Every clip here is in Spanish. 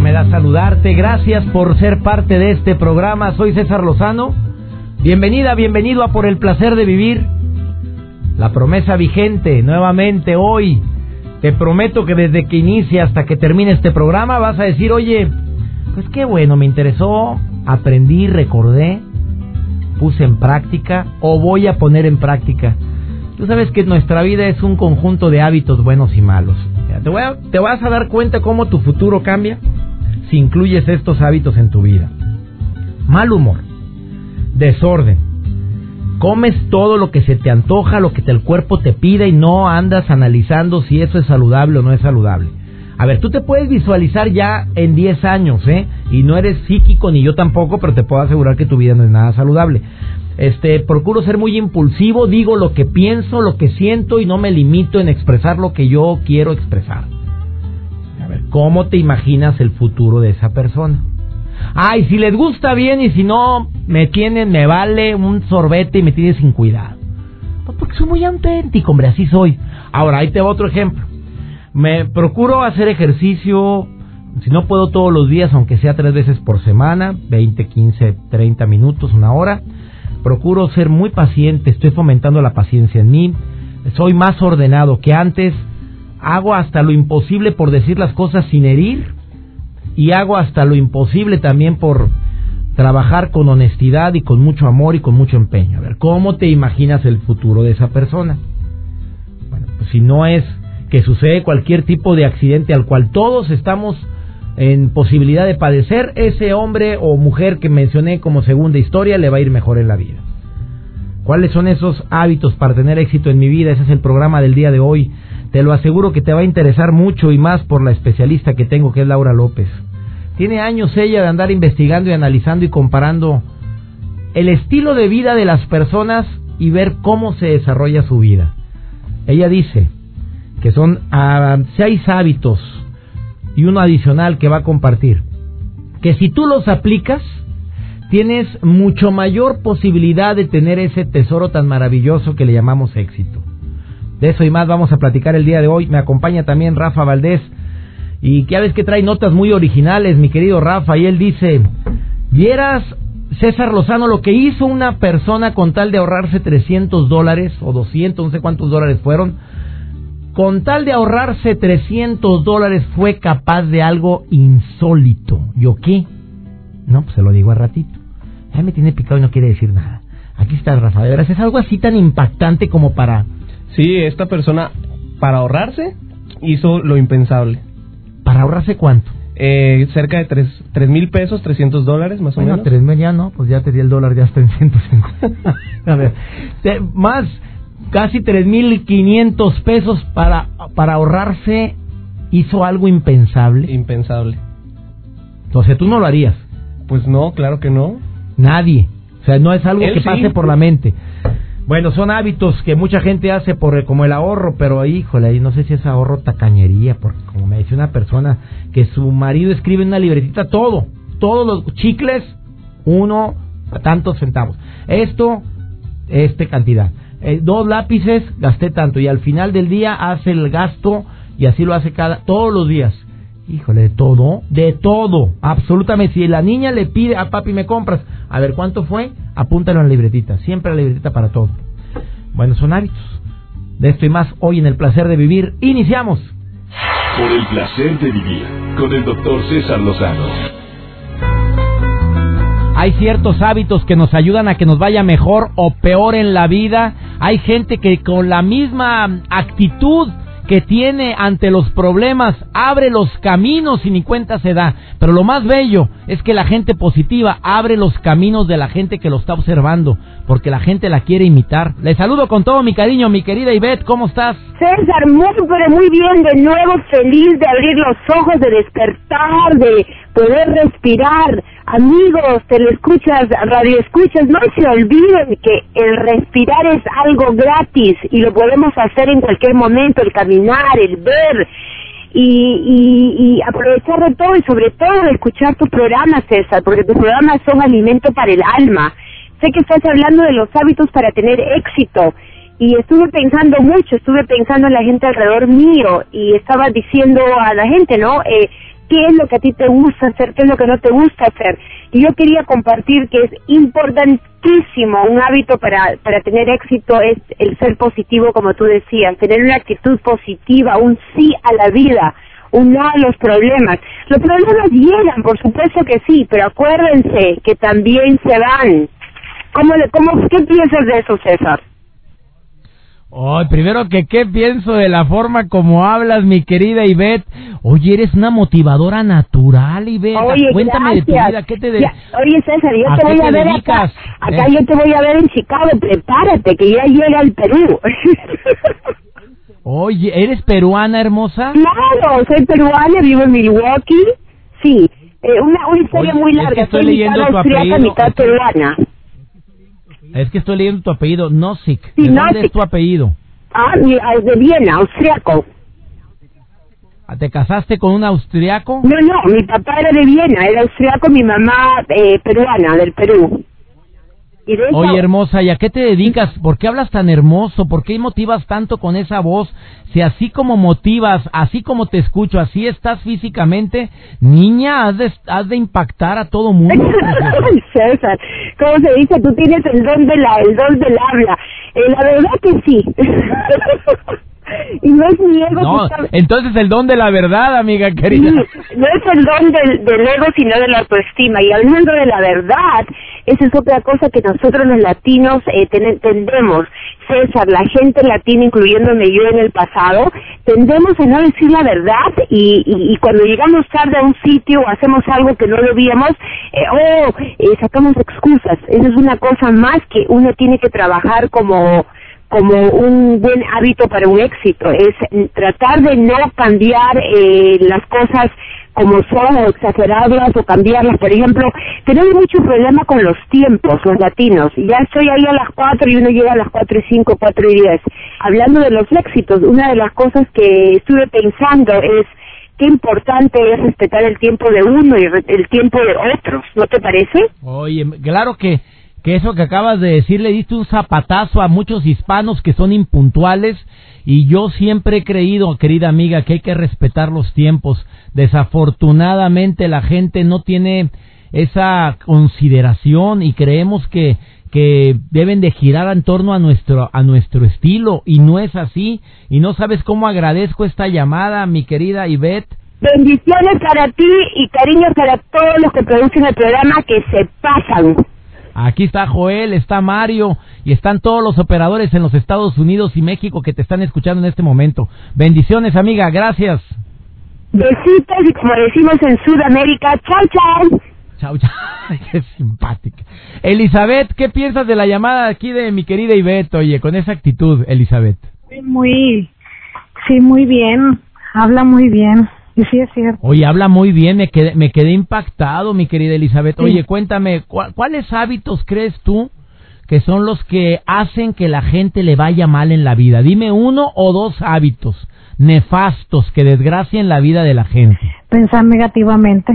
Me da saludarte. Gracias por ser parte de este programa. Soy César Lozano. Bienvenida, bienvenido a Por el placer de vivir. La promesa vigente nuevamente hoy. Te prometo que desde que inicie hasta que termine este programa vas a decir, oye, pues qué bueno, me interesó, aprendí, recordé, puse en práctica o voy a poner en práctica. Tú sabes que nuestra vida es un conjunto de hábitos buenos y malos. Te, vas a dar cuenta cómo tu futuro cambia si incluyes estos hábitos en tu vida. Mal humor, desorden, comes todo lo que se te antoja, lo que el cuerpo te pide y no andas analizando si eso es saludable o no es saludable. A ver, tú te puedes visualizar ya en 10 años, ¿eh? Y no eres psíquico ni yo tampoco, pero te puedo asegurar que tu vida no es nada saludable. Este, procuro ser muy impulsivo, digo lo que pienso, lo que siento y no me limito en expresar lo que yo quiero expresar. A ver, ¿cómo te imaginas el futuro de esa persona? Ay, si les gusta bien y si no, me tienen, me vale un sorbete y me tienen sin cuidado. Porque soy muy auténtico, hombre, así soy. Ahora, ahí te va otro ejemplo. Me procuro hacer ejercicio, si no puedo todos los días, aunque sea tres veces por semana, 20, 15, 30 minutos, una hora. Procuro ser muy paciente, estoy fomentando la paciencia en mí. Soy más ordenado que antes. Hago hasta lo imposible por decir las cosas sin herir. Y hago hasta lo imposible también por trabajar con honestidad y con mucho amor y con mucho empeño. A ver, ¿cómo te imaginas el futuro de esa persona? Bueno, pues si no es que sucede cualquier tipo de accidente al cual todos estamos en posibilidad de padecer, ese hombre o mujer que mencioné como segunda historia le va a ir mejor en la vida. ¿Cuáles son esos hábitos para tener éxito en mi vida? Ese es el programa del día de hoy. Te lo aseguro que te va a interesar mucho y más por la especialista que tengo, que es Laura López. Tiene años ella de andar investigando y analizando y comparando el estilo de vida de las personas y ver cómo se desarrolla su vida. Ella dice, que son ah, seis hábitos y uno adicional que va a compartir. Que si tú los aplicas, tienes mucho mayor posibilidad de tener ese tesoro tan maravilloso que le llamamos éxito. De eso y más vamos a platicar el día de hoy. Me acompaña también Rafa Valdés. Y ya ves que trae notas muy originales, mi querido Rafa. Y él dice, vieras César Lozano lo que hizo una persona con tal de ahorrarse 300 dólares o 200, no sé cuántos dólares fueron, con tal de ahorrarse 300 dólares fue capaz de algo insólito. ¿Yo qué? No, pues se lo digo a ratito. Ya me tiene picado y no quiere decir nada. Aquí está Rafa. De es algo así tan impactante como para... Sí, esta persona, para ahorrarse, hizo lo impensable. ¿Para ahorrarse cuánto? Eh, cerca de tres, mil pesos, 300 dólares más o menos. tres mil ya no, pues ya te di el dólar, ya está en 150. a ver, más casi 3.500 pesos para, para ahorrarse, hizo algo impensable. Impensable. Entonces tú no lo harías. Pues no, claro que no. Nadie. O sea, no es algo que pase por la mente. Bueno, son hábitos que mucha gente hace por como el ahorro, pero híjole, no sé si es ahorro tacañería, porque como me dice una persona que su marido escribe en una libretita todo, todos los chicles, uno a tantos centavos. Esto, este cantidad. Eh, dos lápices, gasté tanto. Y al final del día hace el gasto y así lo hace cada todos los días. Híjole, de todo, de todo, absolutamente. Si la niña le pide a papi me compras, a ver cuánto fue, apúntalo en la libretita, siempre la libretita para todo. Bueno, son hábitos. De esto y más hoy en el placer de vivir, iniciamos. Por el placer de vivir con el doctor César Lozano. Hay ciertos hábitos que nos ayudan a que nos vaya mejor o peor en la vida. Hay gente que con la misma actitud que tiene ante los problemas, abre los caminos y ni cuenta se da. Pero lo más bello es que la gente positiva abre los caminos de la gente que lo está observando, porque la gente la quiere imitar. Le saludo con todo mi cariño, mi querida Ivette, ¿cómo estás? César, muy, muy bien, de nuevo feliz de abrir los ojos, de despertar, de poder respirar. Amigos, te lo escuchas, radio escuchas, no se olviden que el respirar es algo gratis y lo podemos hacer en cualquier momento, el caminar, el ver. Y, y, y aprovechar de todo y sobre todo de escuchar tus programas, César, porque tus programas son alimento para el alma. Sé que estás hablando de los hábitos para tener éxito y estuve pensando mucho, estuve pensando en la gente alrededor mío y estaba diciendo a la gente, ¿no? Eh, qué es lo que a ti te gusta hacer, qué es lo que no te gusta hacer. Y yo quería compartir que es importantísimo un hábito para, para tener éxito es el ser positivo, como tú decías, tener una actitud positiva, un sí a la vida, un no a los problemas. Los problemas llegan, por supuesto que sí, pero acuérdense que también se van. ¿Cómo, cómo, ¿Qué piensas de eso, César? Oh, primero que qué pienso de la forma como hablas, mi querida Ivette. Oye, eres una motivadora natural, Ivette. Oye, Cuéntame gracias. de tu vida, ¿qué te de... Ya, Oye, César, yo ¿A te voy a te ver dedicas? acá. Acá Eh. yo te voy a ver en Chicago. Prepárate, que ya llega al Perú. Oye, ¿eres peruana, hermosa? claro, soy peruana, vivo en Milwaukee. Sí, eh, una, una historia Oye, muy es que larga. estoy soy leyendo mitad tu austriaca, apellido. mitad peruana. Es que estoy leyendo tu apellido, Nozick. Sí, ¿De dónde es tu apellido? Ah, ah, de Viena, austriaco. ¿Te casaste con un austriaco? No, no, mi papá era de Viena, era austriaco, mi mamá eh, peruana, del Perú. Y de Oye, hermosa, ¿y a qué te dedicas? ¿Por qué hablas tan hermoso? ¿Por qué motivas tanto con esa voz? Si así como motivas, así como te escucho, así estás físicamente, niña, has de, has de impactar a todo mundo. César, ¿cómo se dice? Tú tienes el don de la, el don del habla. Eh, la verdad que sí. y no es mi ego. No, que está- entonces el don de la verdad, amiga querida. No es el don del, del ego, sino de la autoestima. Y hablando de la verdad, esa es otra cosa que nosotros los latinos eh, ten- tendemos. César, la gente latina, incluyéndome yo en el pasado, tendemos a no decir la verdad y, y, y cuando llegamos tarde a un sitio o hacemos algo que no debíamos, eh, oh, eh, sacamos excusas. Esa es una cosa más que uno tiene que trabajar como como un buen hábito para un éxito, es tratar de no cambiar eh, las cosas como son o exagerarlas o cambiarlas. Por ejemplo, tenemos mucho problema con los tiempos, los latinos. Ya estoy ahí a las 4 y uno llega a las 4 y 5, 4 y 10. Hablando de los éxitos, una de las cosas que estuve pensando es qué importante es respetar el tiempo de uno y el tiempo de otros, ¿no te parece? Oye, claro que, que eso que acabas de decir le diste un zapatazo a muchos hispanos que son impuntuales y yo siempre he creído, querida amiga, que hay que respetar los tiempos. Desafortunadamente la gente no tiene esa consideración y creemos que que deben de girar en torno a nuestro a nuestro estilo y no es así y no sabes cómo agradezco esta llamada, mi querida Ivette. Bendiciones para ti y cariño para todos los que producen el programa que se pasan. Aquí está Joel, está Mario y están todos los operadores en los Estados Unidos y México que te están escuchando en este momento. Bendiciones, amiga, gracias. Besitos y como decimos en Sudamérica, chao chao. Chao, chao. Qué simpática. Elizabeth, ¿qué piensas de la llamada aquí de mi querida Ivette? Oye, con esa actitud, Elizabeth. Muy, sí, muy bien. Habla muy bien. Y sí es cierto. Oye, habla muy bien, me quedé, me quedé impactado, mi querida Elizabeth. Sí. Oye, cuéntame, ¿cu- ¿cuáles hábitos crees tú que son los que hacen que la gente le vaya mal en la vida? Dime uno o dos hábitos nefastos que desgracien la vida de la gente. Pensar negativamente.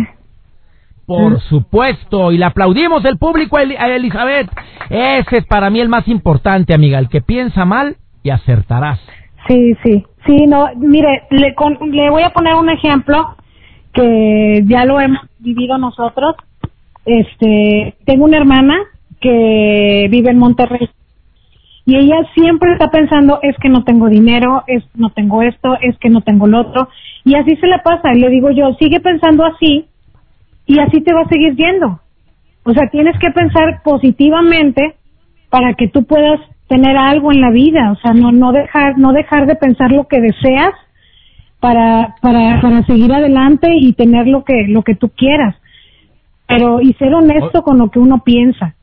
Por supuesto, y le aplaudimos el público a Elizabeth. Ese es para mí el más importante, amiga, el que piensa mal y acertarás. Sí, sí. Sí, no, mire, le, con- le voy a poner un ejemplo que ya lo hemos vivido nosotros. Este, tengo una hermana que vive en Monterrey y ella siempre está pensando es que no tengo dinero, es no tengo esto, es que no tengo lo otro y así se le pasa. Y le digo yo, sigue pensando así y así te va a seguir yendo. O sea, tienes que pensar positivamente para que tú puedas tener algo en la vida, o sea, no no dejar no dejar de pensar lo que deseas para, para, para seguir adelante y tener lo que, lo que tú quieras. Pero, y ser honesto con lo que uno piensa.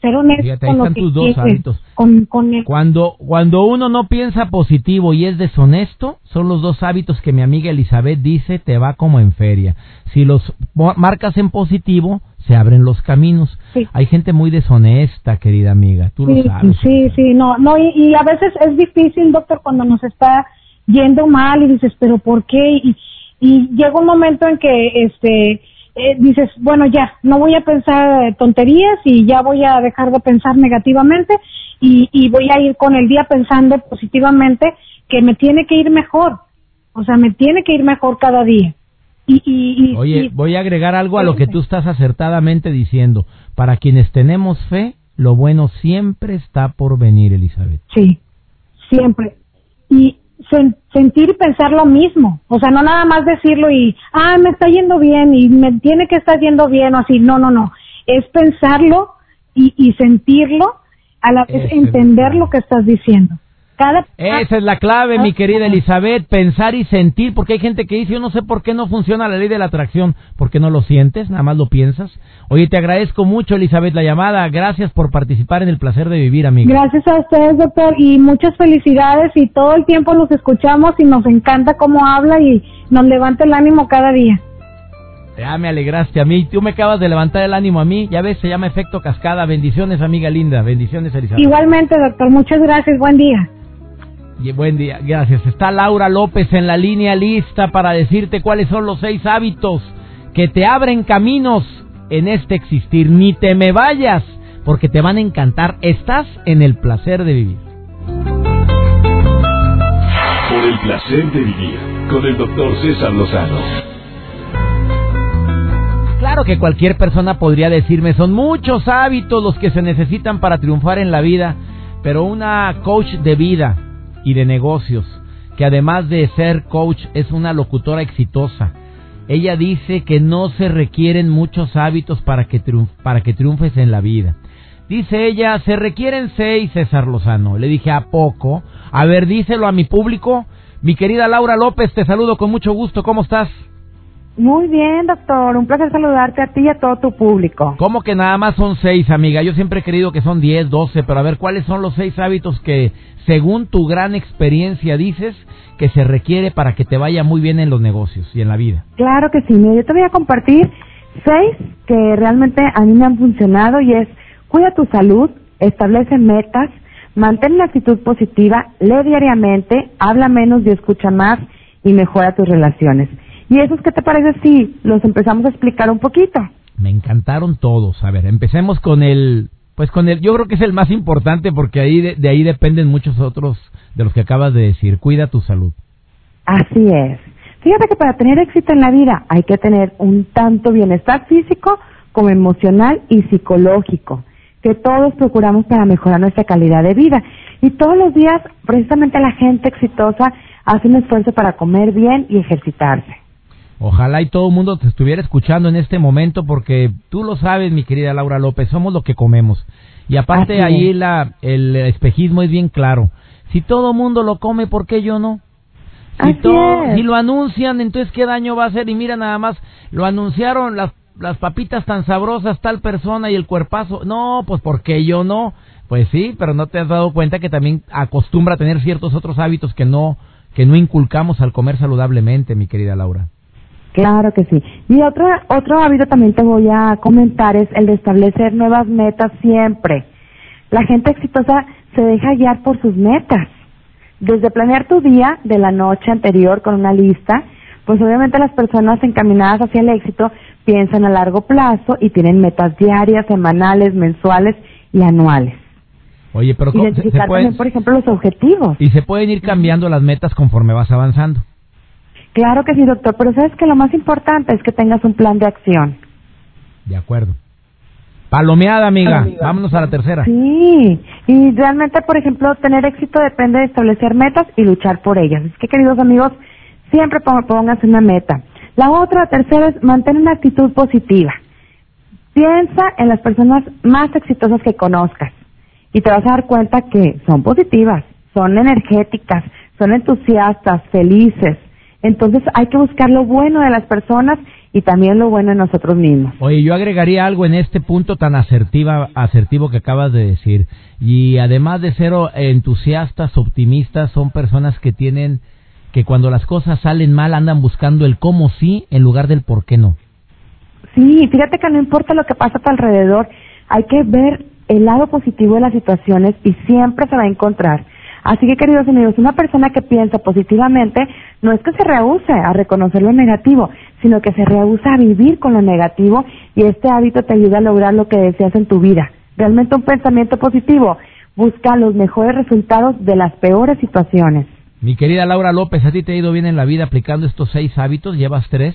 Ser honesto Fíjate, ahí con lo están que tus dos hábitos. Con, con el- Cuando, cuando uno no piensa positivo y es deshonesto, son los dos hábitos que mi amiga Elizabeth dice te va como en feria. Si los marcas en positivo, se abren los caminos. Sí. Hay gente muy deshonesta, querida amiga, tú sí, lo sabes. sí, sí, no, no, y, y a veces es difícil, doctor, cuando nos está yendo mal y dices, pero ¿por qué? Y, y llega un momento en que, este, eh, dices, bueno, ya, no voy a pensar eh, tonterías y ya voy a dejar de pensar negativamente y, y voy a ir con el día pensando positivamente que me tiene que ir mejor, o sea, me tiene que ir mejor cada día. Y, y, y- Oye, y- voy a agregar algo a lo que tú estás acertadamente diciendo. Para quienes tenemos fe, lo bueno siempre está por venir, Elizabeth. Sí, siempre. Y sen- sentir y pensar lo mismo. O sea, no nada más decirlo y, ah, me está yendo bien y me tiene que estar yendo bien o así. No, no, no. Es pensarlo y, y sentirlo, a la vez Esa es la entender lo que estás diciendo. Cada Esa es la clave, mi querida Elizabeth, pensar y sentir, porque hay gente que dice, yo no sé por qué no funciona la ley de la atracción, porque no lo sientes, nada más lo piensas. Oye, te agradezco mucho, Elizabeth, la llamada, gracias por participar en el placer de vivir, amiga. Gracias a ustedes, doctor, y muchas felicidades y todo el tiempo los escuchamos y nos encanta cómo habla y nos levanta el ánimo cada día. Ya me alegraste a mí, tú me acabas de levantar el ánimo a mí, ya ves, se llama efecto cascada, bendiciones, amiga linda, bendiciones, Elizabeth. Igualmente, doctor, muchas gracias, buen día. Y buen día, gracias. Está Laura López en la línea lista para decirte cuáles son los seis hábitos que te abren caminos en este existir. Ni te me vayas, porque te van a encantar. Estás en el placer de vivir. Por el placer de vivir con el doctor César Lozano. Claro que cualquier persona podría decirme, son muchos hábitos los que se necesitan para triunfar en la vida, pero una coach de vida y de negocios, que además de ser coach es una locutora exitosa, ella dice que no se requieren muchos hábitos para que, triunf- para que triunfes en la vida. Dice ella, se requieren seis, César Lozano. Le dije, ¿a poco? A ver, díselo a mi público. Mi querida Laura López, te saludo con mucho gusto. ¿Cómo estás? Muy bien, doctor. Un placer saludarte a ti y a todo tu público. ¿Cómo que nada más son seis, amiga? Yo siempre he creído que son diez, doce, pero a ver, ¿cuáles son los seis hábitos que, según tu gran experiencia, dices que se requiere para que te vaya muy bien en los negocios y en la vida? Claro que sí. Mira, yo te voy a compartir seis que realmente a mí me han funcionado y es cuida tu salud, establece metas, mantén una actitud positiva, lee diariamente, habla menos y escucha más y mejora tus relaciones. ¿Y esos qué te parece si los empezamos a explicar un poquito? Me encantaron todos. A ver, empecemos con el, pues con el, yo creo que es el más importante porque ahí de, de ahí dependen muchos otros de los que acabas de decir. Cuida tu salud. Así es. Fíjate que para tener éxito en la vida hay que tener un tanto bienestar físico como emocional y psicológico, que todos procuramos para mejorar nuestra calidad de vida. Y todos los días, precisamente la gente exitosa hace un esfuerzo para comer bien y ejercitarse. Ojalá y todo el mundo te estuviera escuchando en este momento porque tú lo sabes, mi querida Laura López, somos lo que comemos. Y aparte Así ahí es. la, el espejismo es bien claro. Si todo el mundo lo come, ¿por qué yo no? Si, Así to- es. si lo anuncian, entonces ¿qué daño va a hacer? Y mira nada más, lo anunciaron las, las papitas tan sabrosas, tal persona y el cuerpazo. No, pues ¿por qué yo no? Pues sí, pero no te has dado cuenta que también acostumbra a tener ciertos otros hábitos que no, que no inculcamos al comer saludablemente, mi querida Laura. Claro que sí. Y otro, otro hábito también te voy a comentar es el de establecer nuevas metas siempre. La gente exitosa se deja guiar por sus metas. Desde planear tu día de la noche anterior con una lista, pues obviamente las personas encaminadas hacia el éxito piensan a largo plazo y tienen metas diarias, semanales, mensuales y anuales. Oye, pero ¿cómo se- se, pueden, también, por ejemplo, los objetivos. y se pueden ir cambiando las metas conforme vas avanzando. Claro que sí, doctor, pero sabes que lo más importante es que tengas un plan de acción. De acuerdo. Palomeada, amiga. Vámonos a la tercera. Sí, y realmente, por ejemplo, tener éxito depende de establecer metas y luchar por ellas. Es que, queridos amigos, siempre pon- pónganse una meta. La otra, tercera, es mantener una actitud positiva. Piensa en las personas más exitosas que conozcas y te vas a dar cuenta que son positivas, son energéticas, son entusiastas, felices. Entonces hay que buscar lo bueno de las personas y también lo bueno en nosotros mismos. Oye, yo agregaría algo en este punto tan asertiva, asertivo que acabas de decir. Y además de ser entusiastas, optimistas, son personas que tienen que cuando las cosas salen mal andan buscando el cómo sí en lugar del por qué no. Sí, fíjate que no importa lo que pasa a tu alrededor, hay que ver el lado positivo de las situaciones y siempre se va a encontrar. Así que, queridos amigos, una persona que piensa positivamente no es que se rehúse a reconocer lo negativo, sino que se rehúsa a vivir con lo negativo y este hábito te ayuda a lograr lo que deseas en tu vida. Realmente un pensamiento positivo busca los mejores resultados de las peores situaciones. Mi querida Laura López, ¿a ti te ha ido bien en la vida aplicando estos seis hábitos? ¿Llevas tres?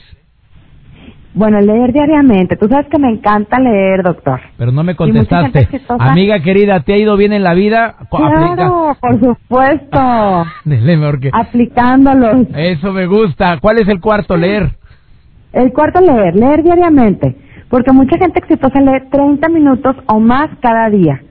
Bueno, leer diariamente. Tú sabes que me encanta leer, doctor. Pero no me contestaste. Amiga querida, ¿te ha ido bien en la vida? Claro, por supuesto. porque... Aplicándolos. Eso me gusta. ¿Cuál es el cuarto? Leer. El cuarto, leer. Leer diariamente. Porque mucha gente exitosa lee 30 minutos o más cada día.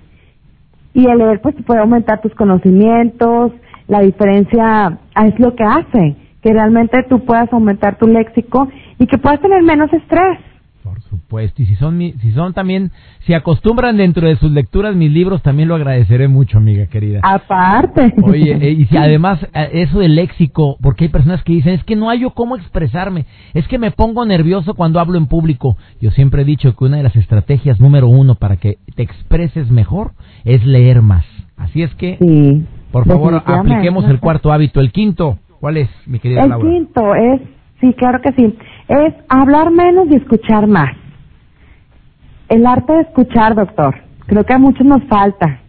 Y el leer, pues, puede aumentar tus conocimientos. La diferencia es lo que hace que realmente tú puedas aumentar tu léxico y que puedas tener menos estrés. Por supuesto, y si son, si son también, si acostumbran dentro de sus lecturas mis libros, también lo agradeceré mucho, amiga querida. Aparte. Oye, eh, y si además eh, eso del léxico, porque hay personas que dicen, es que no hay yo cómo expresarme, es que me pongo nervioso cuando hablo en público. Yo siempre he dicho que una de las estrategias número uno para que te expreses mejor es leer más. Así es que, sí, por favor, apliquemos el cuarto hábito. El quinto, ¿cuál es, mi querida El quinto es Sí, claro que sí. Es hablar menos y escuchar más. El arte de escuchar, doctor. Creo que a muchos nos falta.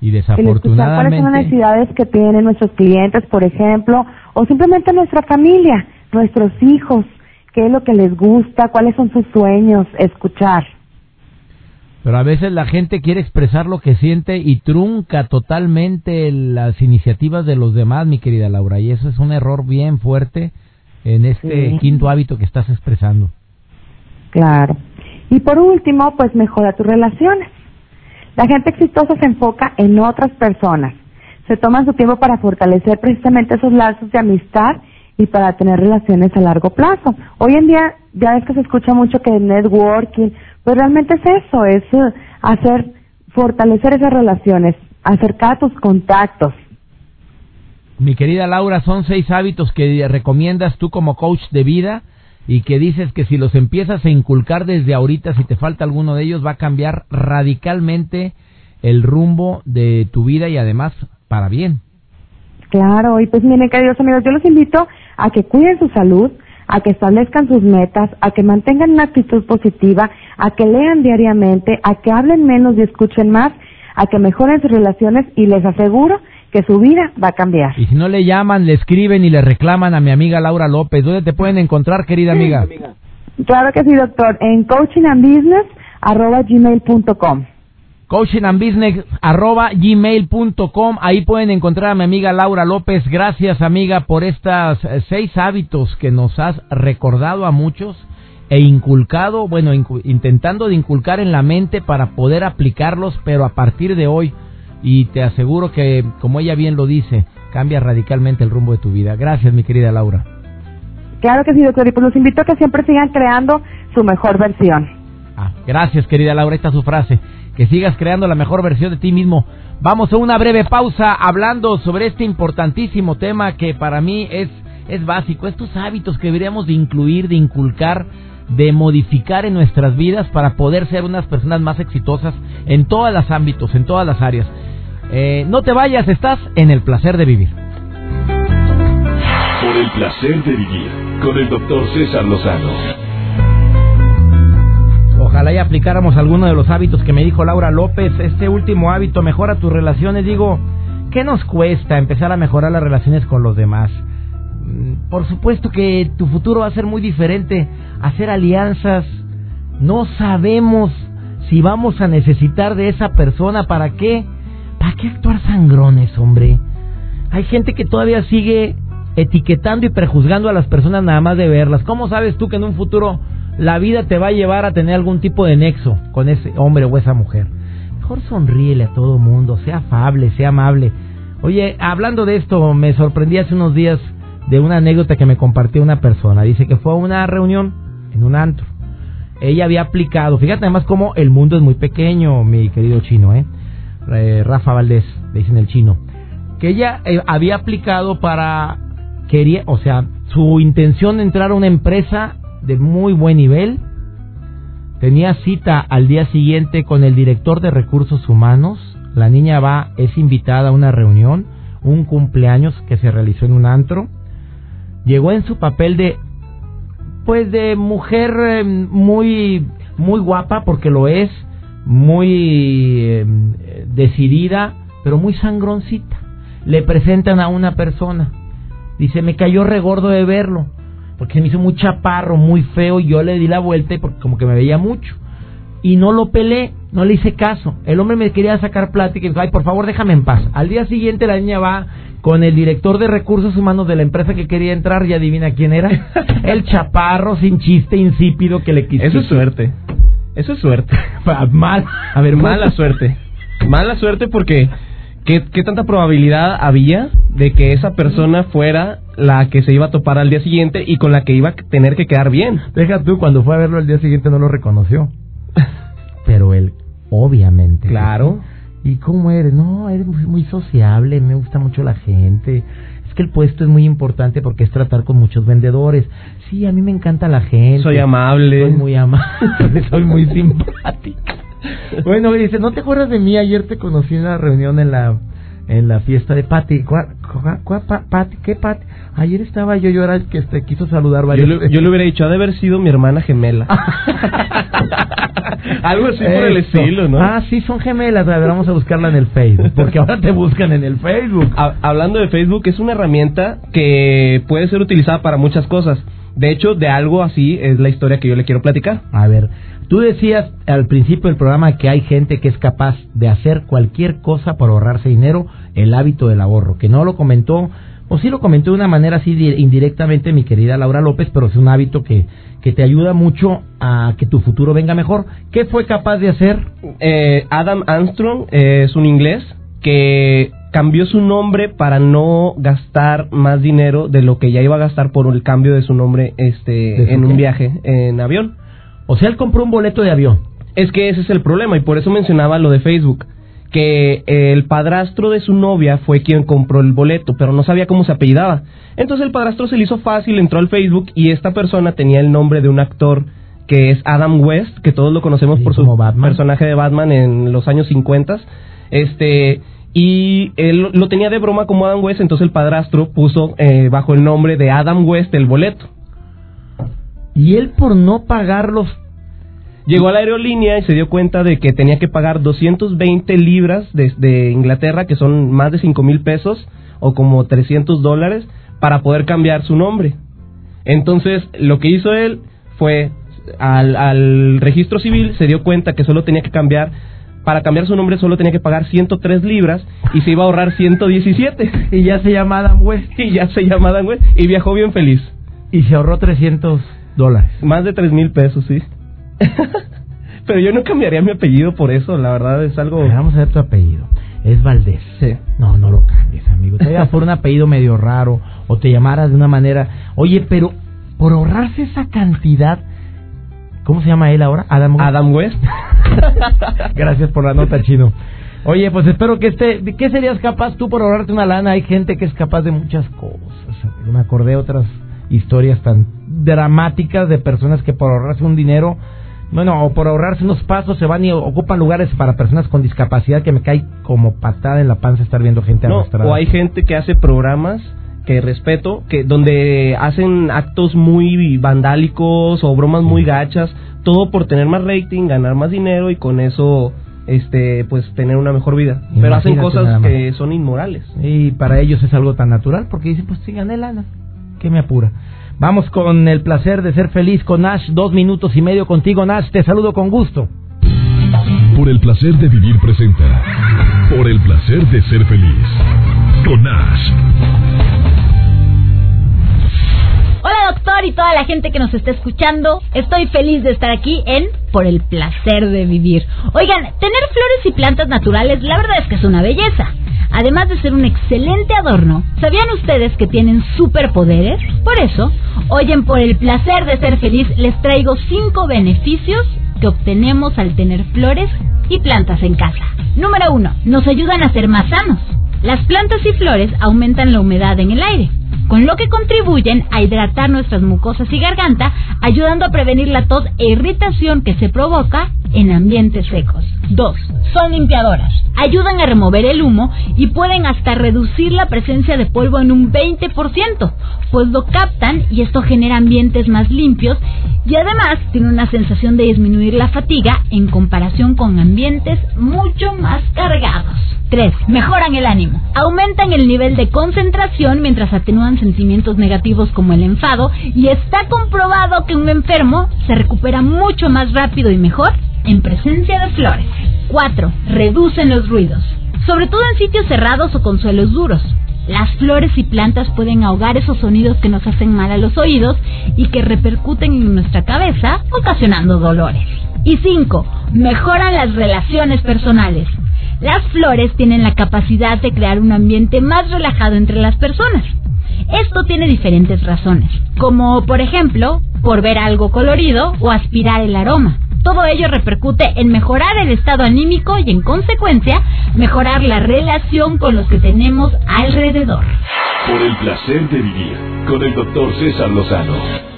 Y desafortunadamente. cuáles son las necesidades que tienen nuestros clientes, por ejemplo, o simplemente nuestra familia, nuestros hijos, qué es lo que les gusta, cuáles son sus sueños, escuchar. Pero a veces la gente quiere expresar lo que siente y trunca totalmente las iniciativas de los demás, mi querida Laura, y eso es un error bien fuerte en este quinto hábito que estás expresando. Claro. Y por último, pues mejora tus relaciones. La gente exitosa se enfoca en otras personas. Se toma su tiempo para fortalecer precisamente esos lazos de amistad y para tener relaciones a largo plazo. Hoy en día ya es que se escucha mucho que networking, pues realmente es eso, es eh, hacer, fortalecer esas relaciones, acercar tus contactos, mi querida Laura, son seis hábitos que recomiendas tú como coach de vida y que dices que si los empiezas a inculcar desde ahorita, si te falta alguno de ellos, va a cambiar radicalmente el rumbo de tu vida y además para bien. Claro, y pues miren, queridos amigos, yo los invito a que cuiden su salud, a que establezcan sus metas, a que mantengan una actitud positiva, a que lean diariamente, a que hablen menos y escuchen más, a que mejoren sus relaciones y les aseguro que su vida va a cambiar. Y si no le llaman, le escriben y le reclaman a mi amiga Laura López, ¿dónde te pueden encontrar, querida amiga? Claro que sí, doctor, en coachingandbusiness@gmail.com. Coachingandbusiness@gmail.com, ahí pueden encontrar a mi amiga Laura López. Gracias, amiga, por estos eh, seis hábitos que nos has recordado a muchos e inculcado, bueno, intentando de inculcar en la mente para poder aplicarlos, pero a partir de hoy y te aseguro que, como ella bien lo dice, cambia radicalmente el rumbo de tu vida. Gracias, mi querida Laura. Claro que sí, doctor, y pues los invito a que siempre sigan creando su mejor versión. Ah, gracias, querida Laura, esta es su frase, que sigas creando la mejor versión de ti mismo. Vamos a una breve pausa hablando sobre este importantísimo tema que para mí es, es básico, estos hábitos que deberíamos de incluir, de inculcar de modificar en nuestras vidas para poder ser unas personas más exitosas en todos los ámbitos, en todas las áreas. Eh, no te vayas, estás en el placer de vivir. Por el placer de vivir con el doctor César Lozano. Ojalá y aplicáramos alguno de los hábitos que me dijo Laura López. Este último hábito mejora tus relaciones. Digo, ¿qué nos cuesta empezar a mejorar las relaciones con los demás? Mm, por supuesto que tu futuro va a ser muy diferente. Hacer alianzas. No sabemos si vamos a necesitar de esa persona. ¿Para qué? ¿Para qué actuar sangrones, hombre? Hay gente que todavía sigue etiquetando y prejuzgando a las personas nada más de verlas. ¿Cómo sabes tú que en un futuro la vida te va a llevar a tener algún tipo de nexo con ese hombre o esa mujer? Mejor sonríele a todo mundo, sea afable, sea amable. Oye, hablando de esto, me sorprendí hace unos días de una anécdota que me compartió una persona. Dice que fue a una reunión en un antro. Ella había aplicado, fíjate además cómo el mundo es muy pequeño, mi querido chino, ¿eh? eh Rafa Valdés, le dicen el chino. Que ella eh, había aplicado para, quería, o sea, su intención de entrar a una empresa de muy buen nivel. Tenía cita al día siguiente con el director de recursos humanos. La niña va, es invitada a una reunión, un cumpleaños que se realizó en un antro. Llegó en su papel de, pues de mujer eh, muy, muy guapa porque lo es, muy eh, decidida, pero muy sangroncita. Le presentan a una persona. Dice, me cayó regordo de verlo porque se me hizo muy chaparro, muy feo, y yo le di la vuelta y porque como que me veía mucho. Y no lo pelé, no le hice caso. El hombre me quería sacar plática y dijo, ay, por favor, déjame en paz. Al día siguiente la niña va con el director de recursos humanos de la empresa que quería entrar y adivina quién era. el chaparro sin chiste insípido que le quiso. Eso es suerte. Eso es suerte. Mal. A ver, mala suerte. Mala suerte porque ¿qué, ¿qué tanta probabilidad había de que esa persona fuera la que se iba a topar al día siguiente y con la que iba a tener que quedar bien. Deja tú, cuando fue a verlo al día siguiente no lo reconoció. Pero él, obviamente. Claro. ¿Y cómo eres? No, eres muy, sociable, me gusta mucho la gente. Es que el puesto es muy importante porque es tratar con muchos vendedores. Sí, a mí me encanta la gente. Soy amable. Soy muy amable, soy muy simpática. Bueno, dice, ¿no te acuerdas de mí? Ayer te conocí en una reunión en la en la fiesta de Patty. ¿Cuál, ¿Qué Patty? Ayer estaba yo llorando que te quiso saludar varias yo, yo le hubiera dicho, ha de haber sido mi hermana gemela. Algo así por el estilo, ¿no? Ah, sí, son gemelas. A ver, vamos a buscarla en el Facebook. Porque ahora te buscan en el Facebook. hablando de Facebook, es una herramienta que puede ser utilizada para muchas cosas. De hecho, de algo así es la historia que yo le quiero platicar. A ver, Tú decías al principio del programa que hay gente que es capaz de hacer cualquier cosa por ahorrarse dinero, el hábito del ahorro, que no lo comentó, o sí lo comentó de una manera así indirectamente mi querida Laura López, pero es un hábito que, que te ayuda mucho a que tu futuro venga mejor. ¿Qué fue capaz de hacer? Eh, Adam Armstrong es un inglés que cambió su nombre para no gastar más dinero de lo que ya iba a gastar por el cambio de su nombre este en un viaje en avión. O sea, él compró un boleto de avión. Es que ese es el problema y por eso mencionaba lo de Facebook. Que el padrastro de su novia fue quien compró el boleto, pero no sabía cómo se apellidaba. Entonces el padrastro se le hizo fácil, entró al Facebook y esta persona tenía el nombre de un actor que es Adam West, que todos lo conocemos por su personaje de Batman en los años 50. Este, y él lo tenía de broma como Adam West, entonces el padrastro puso eh, bajo el nombre de Adam West el boleto. Y él por no pagarlos Llegó a la aerolínea y se dio cuenta de que tenía que pagar 220 libras desde Inglaterra, que son más de 5 mil pesos o como 300 dólares, para poder cambiar su nombre. Entonces, lo que hizo él fue al, al registro civil, se dio cuenta que solo tenía que cambiar para cambiar su nombre solo tenía que pagar 103 libras y se iba a ahorrar 117. Y ya se llama Adam West. Y ya se llama Adam West. Y viajó bien feliz. Y se ahorró 300 dólares. Más de 3 mil pesos, sí. Pero yo no cambiaría mi apellido por eso, la verdad es algo... Vamos a ver tu apellido. Es Valdés. Sí. No, no lo cambies, amigo. Te vayas por un apellido medio raro o te llamaras de una manera... Oye, pero por ahorrarse esa cantidad... ¿Cómo se llama él ahora? Adam, Adam West. Gracias por la nota, chino. Oye, pues espero que esté... ¿Qué serías capaz tú por ahorrarte una lana? Hay gente que es capaz de muchas cosas. Me acordé otras historias tan dramáticas de personas que por ahorrarse un dinero, bueno, o por ahorrarse unos pasos se van y ocupan lugares para personas con discapacidad que me cae como patada en la panza estar viendo gente no, O hay gente que hace programas que respeto, que donde hacen actos muy vandálicos o bromas muy gachas, todo por tener más rating, ganar más dinero y con eso este pues tener una mejor vida. Pero hacen cosas que son inmorales. Y para ellos es algo tan natural porque dicen, pues sí, gané lana. ¿Qué me apura? Vamos con el placer de ser feliz con Nash. Dos minutos y medio contigo, Nash. Te saludo con gusto. Por el placer de vivir presenta. Por el placer de ser feliz. Con Nash. Doctor y toda la gente que nos está escuchando. Estoy feliz de estar aquí en Por el placer de vivir. Oigan, tener flores y plantas naturales la verdad es que es una belleza. Además de ser un excelente adorno, ¿sabían ustedes que tienen superpoderes? Por eso, hoy en Por el placer de ser feliz les traigo 5 beneficios que obtenemos al tener flores y plantas en casa. Número 1. Nos ayudan a ser más sanos. Las plantas y flores aumentan la humedad en el aire con lo que contribuyen a hidratar nuestras mucosas y garganta, ayudando a prevenir la tos e irritación que se provoca en ambientes secos. 2. Son limpiadoras. Ayudan a remover el humo y pueden hasta reducir la presencia de polvo en un 20%, pues lo captan y esto genera ambientes más limpios y además tiene una sensación de disminuir la fatiga en comparación con ambientes mucho más cargados. 3. Mejoran el ánimo. Aumentan el nivel de concentración mientras atenúan sentimientos negativos como el enfado y está comprobado que un enfermo se recupera mucho más rápido y mejor en presencia de flores. 4. Reducen los ruidos, sobre todo en sitios cerrados o con suelos duros. Las flores y plantas pueden ahogar esos sonidos que nos hacen mal a los oídos y que repercuten en nuestra cabeza, ocasionando dolores. Y 5. Mejoran las relaciones personales. Las flores tienen la capacidad de crear un ambiente más relajado entre las personas. Esto tiene diferentes razones, como por ejemplo, por ver algo colorido o aspirar el aroma. Todo ello repercute en mejorar el estado anímico y en consecuencia mejorar la relación con los que tenemos alrededor. Por el placer de vivir con el doctor César Lozano.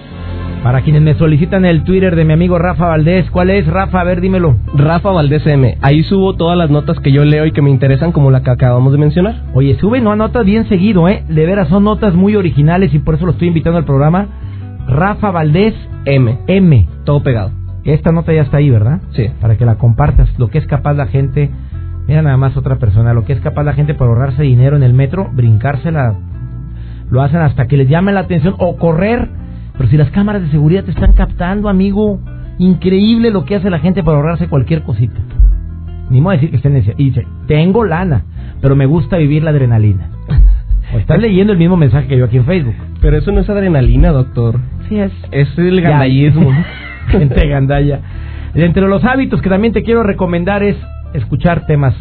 Para quienes me solicitan el Twitter de mi amigo Rafa Valdés, ¿cuál es, Rafa? A ver, dímelo. Rafa Valdés M. Ahí subo todas las notas que yo leo y que me interesan, como la que acabamos de mencionar. Oye, sube no notas bien seguido, ¿eh? De veras, son notas muy originales y por eso lo estoy invitando al programa. Rafa Valdés M. M. Todo pegado. Esta nota ya está ahí, ¿verdad? Sí. Para que la compartas. Lo que es capaz la gente. Mira nada más otra persona. Lo que es capaz la gente por ahorrarse dinero en el metro, brincársela. Lo hacen hasta que les llame la atención o correr pero si las cámaras de seguridad te están captando, amigo, increíble lo que hace la gente para ahorrarse cualquier cosita. Ni modo decir que estén y dice, tengo lana, pero me gusta vivir la adrenalina. O estás leyendo el mismo mensaje que yo aquí en Facebook. Pero eso no es adrenalina, doctor. Sí es. Es el gandallismo. gente gandalla. Entre los hábitos que también te quiero recomendar es escuchar temas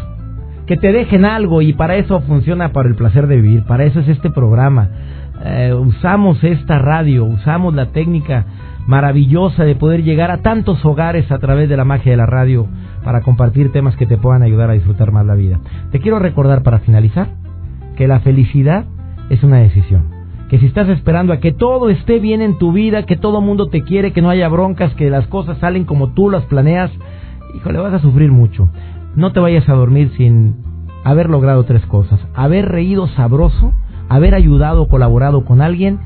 que te dejen algo y para eso funciona para el placer de vivir. Para eso es este programa eh, usamos esta radio, usamos la técnica maravillosa de poder llegar a tantos hogares a través de la magia de la radio para compartir temas que te puedan ayudar a disfrutar más la vida. Te quiero recordar para finalizar que la felicidad es una decisión. Que si estás esperando a que todo esté bien en tu vida, que todo mundo te quiere, que no haya broncas, que las cosas salen como tú las planeas, híjole, vas a sufrir mucho. No te vayas a dormir sin haber logrado tres cosas. Haber reído sabroso, haber ayudado colaborado con alguien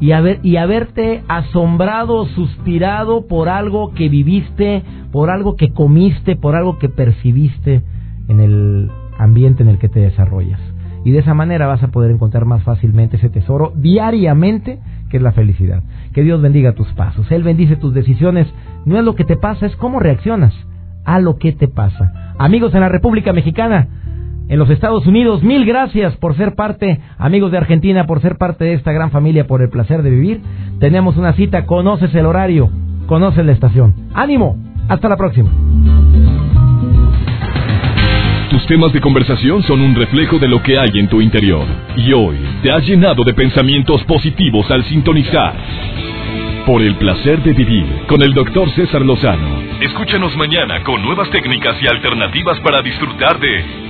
y, haber, y haberte asombrado, suspirado por algo que viviste, por algo que comiste, por algo que percibiste en el ambiente en el que te desarrollas. Y de esa manera vas a poder encontrar más fácilmente ese tesoro diariamente que es la felicidad. Que Dios bendiga tus pasos. Él bendice tus decisiones. No es lo que te pasa, es cómo reaccionas a lo que te pasa. Amigos en la República Mexicana, en los Estados Unidos. Mil gracias por ser parte, amigos de Argentina, por ser parte de esta gran familia, por el placer de vivir. Tenemos una cita, conoces el horario, conoces la estación. Ánimo, hasta la próxima. Tus temas de conversación son un reflejo de lo que hay en tu interior. Y hoy te has llenado de pensamientos positivos al sintonizar. Por el placer de vivir con el doctor César Lozano. Escúchanos mañana con nuevas técnicas y alternativas para disfrutar de